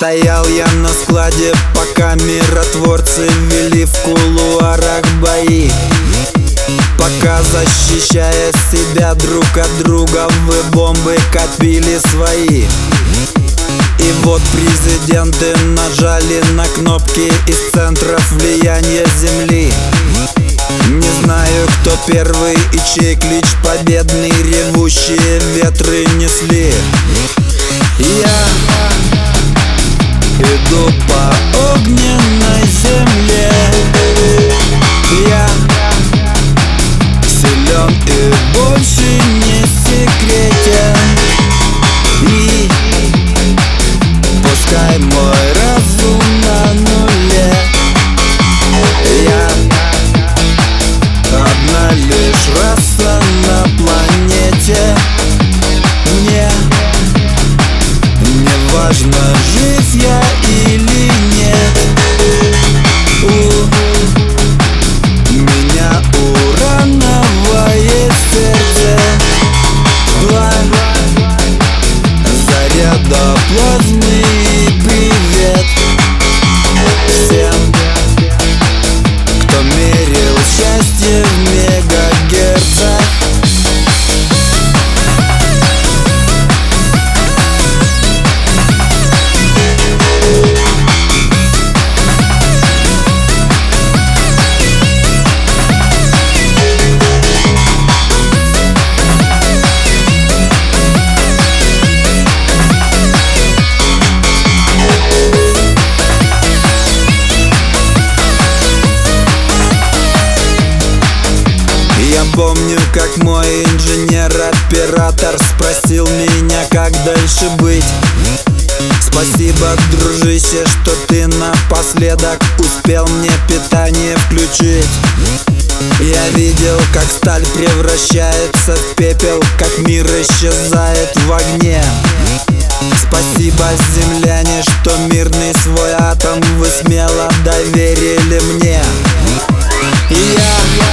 Стоял я на складе, пока миротворцы вели в кулуарах бои. Пока защищая себя друг от друга Вы бомбы копили свои. И вот президенты нажали на кнопки Из центров влияния земли. Не знаю, кто первый и чей клич победный Ревущие ветры несли. Я пускай мой разум на помню, как мой инженер-оператор Спросил меня, как дальше быть. Спасибо, дружище, что ты напоследок Успел мне питание включить. Я видел, как сталь превращается в пепел Как мир исчезает в огне. Спасибо, земляне, что мирный свой атом Вы смело доверили мне. И я